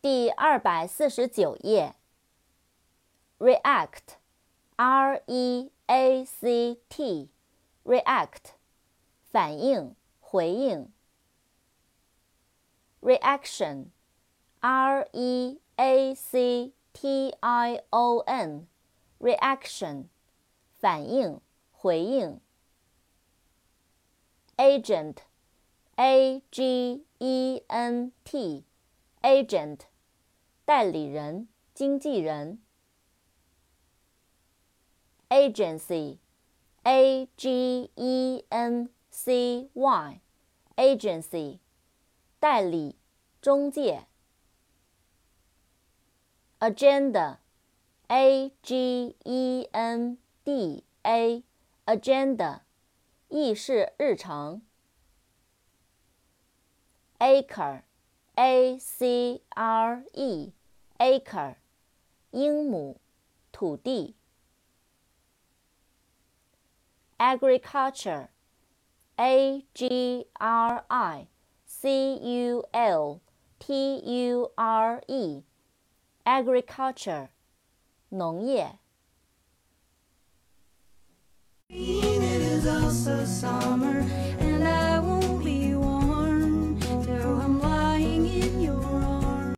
第二百四十九页 react react react 反应回应 reaction reaction reaction 反应回应 agent agent，agent，代理人、经纪人。agency，a g e n c y，agency，代理、中介。agenda，a g e n d a，agenda，议事日程。acre，a c r e，acre，英亩，土地。agriculture, a g r i c u l t u r e, agriculture, 农业。It is also